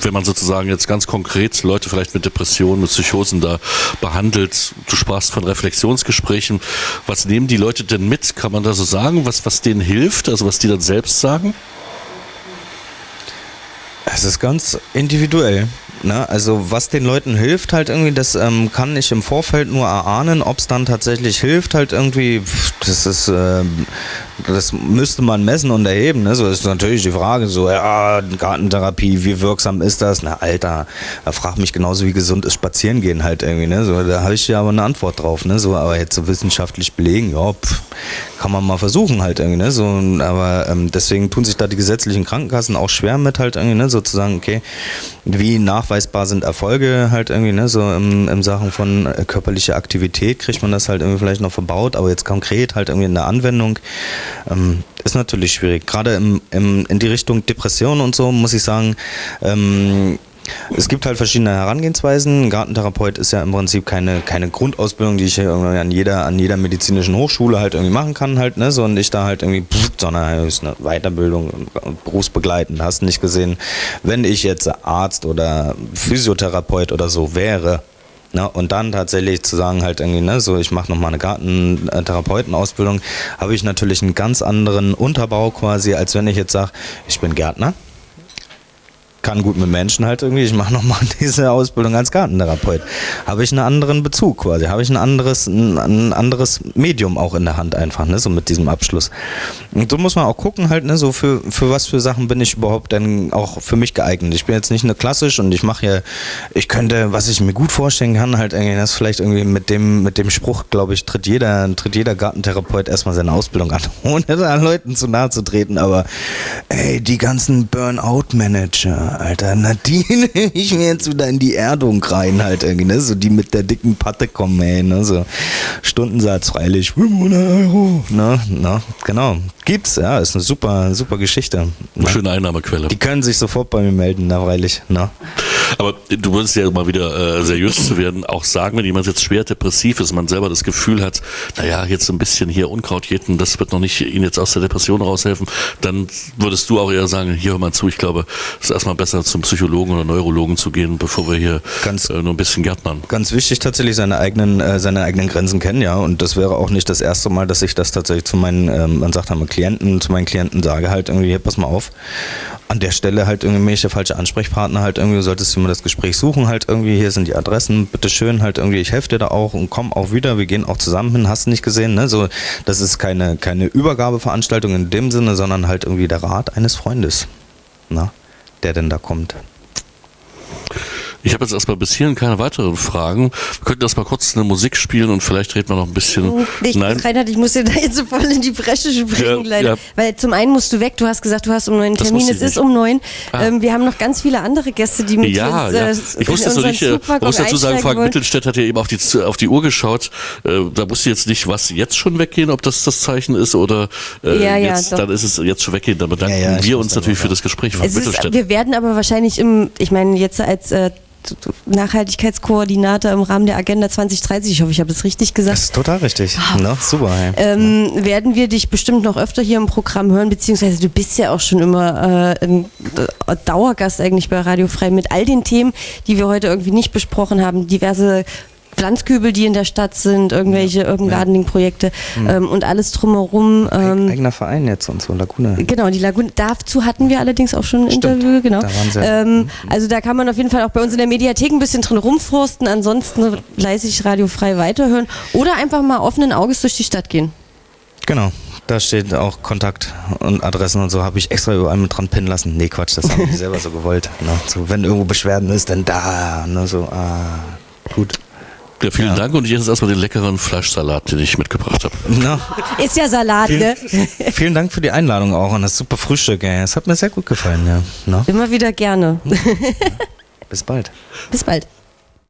wenn man sozusagen jetzt ganz konkret Leute vielleicht mit Depressionen, mit Psychosen da behandelt, du sprachst von Reflexionsgesprächen, was nehmen die Leute denn mit? Kann man da so sagen, was, was denen hilft, also was die dann selbst sagen? Es ist ganz individuell. Ne? Also was den Leuten hilft halt irgendwie, das ähm, kann ich im Vorfeld nur erahnen, ob es dann tatsächlich hilft halt irgendwie, das ist, äh, das müsste man messen und erheben. Ne? So ist natürlich die Frage, so ja, Gartentherapie, wie wirksam ist das? Na Alter, da frag mich genauso wie gesund ist spazieren gehen halt irgendwie. Ne? So, da habe ich ja aber eine Antwort drauf. Ne? So, aber jetzt so wissenschaftlich belegen, ja, pff, kann man mal versuchen halt irgendwie. Ne? So, aber ähm, deswegen tun sich da die gesetzlichen Krankenkassen auch schwer mit halt irgendwie, ne? sozusagen, okay, wie nachweisbar sind Erfolge halt irgendwie, ne, so im, im Sachen von äh, körperlicher Aktivität kriegt man das halt irgendwie vielleicht noch verbaut, aber jetzt konkret halt irgendwie in der Anwendung ähm, ist natürlich schwierig. Gerade im, im, in die Richtung Depression und so muss ich sagen, ähm, es gibt halt verschiedene Herangehensweisen. Ein Gartentherapeut ist ja im Prinzip keine, keine Grundausbildung, die ich an jeder, an jeder medizinischen Hochschule halt irgendwie machen kann, halt, ne? So ich da halt irgendwie, pff, sondern ist eine Weiterbildung berufsbegleitend. Hast nicht gesehen, wenn ich jetzt Arzt oder Physiotherapeut oder so wäre, Ne, und dann tatsächlich zu sagen, halt irgendwie, ne, so ich mache nochmal eine Gartentherapeutenausbildung, habe ich natürlich einen ganz anderen Unterbau quasi, als wenn ich jetzt sage, ich bin Gärtner kann gut mit Menschen halt irgendwie. Ich mache nochmal diese Ausbildung als Gartentherapeut. Habe ich einen anderen Bezug quasi. Habe ich ein anderes, ein, ein, anderes Medium auch in der Hand einfach, ne, so mit diesem Abschluss. Und so muss man auch gucken halt, ne, so für, für was für Sachen bin ich überhaupt denn auch für mich geeignet. Ich bin jetzt nicht eine klassisch und ich mache ja, ich könnte, was ich mir gut vorstellen kann, halt irgendwie, das vielleicht irgendwie mit dem, mit dem Spruch, glaube ich, tritt jeder, tritt jeder Gartentherapeut erstmal seine Ausbildung an, ohne da Leuten zu nahe zu treten, aber ey, die ganzen Burnout-Manager, Alter. Na, die nehme ich mir jetzt wieder in die Erdung rein, halt irgendwie, ne? So die mit der dicken Patte kommen, ey, ne? So Stundensatz freilich 500 Euro, ne? Na, genau. Gibt's, ja, ist eine super, super Geschichte. Eine schöne Einnahmequelle. Die können sich sofort bei mir melden, na, freilich, ne? Aber du würdest ja mal wieder äh, seriös zu werden, auch sagen, wenn jemand jetzt schwer depressiv ist, man selber das Gefühl hat, naja, jetzt ein bisschen hier Unkraut jäten, das wird noch nicht ihn jetzt aus der Depression raushelfen, dann würdest du auch eher sagen, hier hör mal zu, ich glaube, es ist erstmal besser zum Psychologen oder Neurologen zu gehen, bevor wir hier ganz, äh, nur ein bisschen gärtnern. Ganz wichtig tatsächlich seine eigenen, äh, seine eigenen Grenzen kennen, ja. Und das wäre auch nicht das erste Mal, dass ich das tatsächlich zu meinen, ähm, man sagt einmal Klienten, zu meinen Klienten sage halt irgendwie, hier, pass mal auf, an der Stelle halt der falsche Ansprechpartner halt irgendwie, solltest du mir das Gespräch suchen halt irgendwie, hier sind die Adressen, bitteschön halt irgendwie, ich helfe dir da auch und komm auch wieder, wir gehen auch zusammen hin, hast du nicht gesehen, ne? So, das ist keine, keine Übergabeveranstaltung in dem Sinne, sondern halt irgendwie der Rat eines Freundes, na, der denn da kommt. Ich habe jetzt erstmal bis hierhin keine weiteren Fragen. Wir könnten erstmal kurz eine Musik spielen und vielleicht reden wir noch ein bisschen. Oh, ich, Nein. Reinhard, ich muss dir da jetzt so voll in die Bresche springen, ja, leider. Ja. Weil zum einen musst du weg, du hast gesagt, du hast um neun Termin, es ist um neun. Ah. Ähm, wir haben noch ganz viele andere Gäste, die mit ja, uns, ja. Äh, ich wusste so nicht, äh, muss dazu sagen, Frank wollen. Mittelstädt hat ja eben auf die, auf die Uhr geschaut. Äh, da wusste jetzt nicht, was jetzt schon weggehen, ob das das Zeichen ist oder äh, ja, jetzt, dann ist es jetzt schon weggehen. Dann bedanken wir uns natürlich für das Gespräch, Frank Mittelstädt. wir werden aber wahrscheinlich im, ich meine, jetzt als äh, Nachhaltigkeitskoordinator im Rahmen der Agenda 2030. Ich hoffe, ich habe das richtig gesagt. Das ist total richtig. Oh. No, super. Ähm, ja. Werden wir dich bestimmt noch öfter hier im Programm hören, beziehungsweise du bist ja auch schon immer äh, ein äh, Dauergast eigentlich bei Radio Frei mit all den Themen, die wir heute irgendwie nicht besprochen haben. Diverse Pflanzkübel, die in der Stadt sind, irgendwelche ja, Urban ja. Gardening-Projekte mhm. ähm, und alles drumherum. Ähm, Eigener Verein jetzt und so, Lagune. Genau, die Lagune. Dazu hatten wir allerdings auch schon ein Stimmt, Interview, genau. Da ähm, mhm. also da kann man auf jeden Fall auch bei uns in der Mediathek ein bisschen drin rumforsten, ansonsten fleißig radiofrei weiterhören oder einfach mal offenen Auges durch die Stadt gehen. Genau. Da steht auch Kontakt und Adressen und so, habe ich extra überall mit dran pinnen lassen. Nee, Quatsch, das haben die selber so gewollt. Ne? So, wenn irgendwo Beschwerden ist, dann da. Ne? So, ah. Gut. Ja, vielen Ja. Dank und ich esse jetzt erstmal den leckeren Fleischsalat, den ich mitgebracht habe. Na, Ist ja Salat, ne? vielen, vielen Dank für die Einladung auch und das super Frühstück. Ey. Es hat mir sehr gut gefallen. Ja. Na, Immer wieder gerne. bis bald. Bis bald.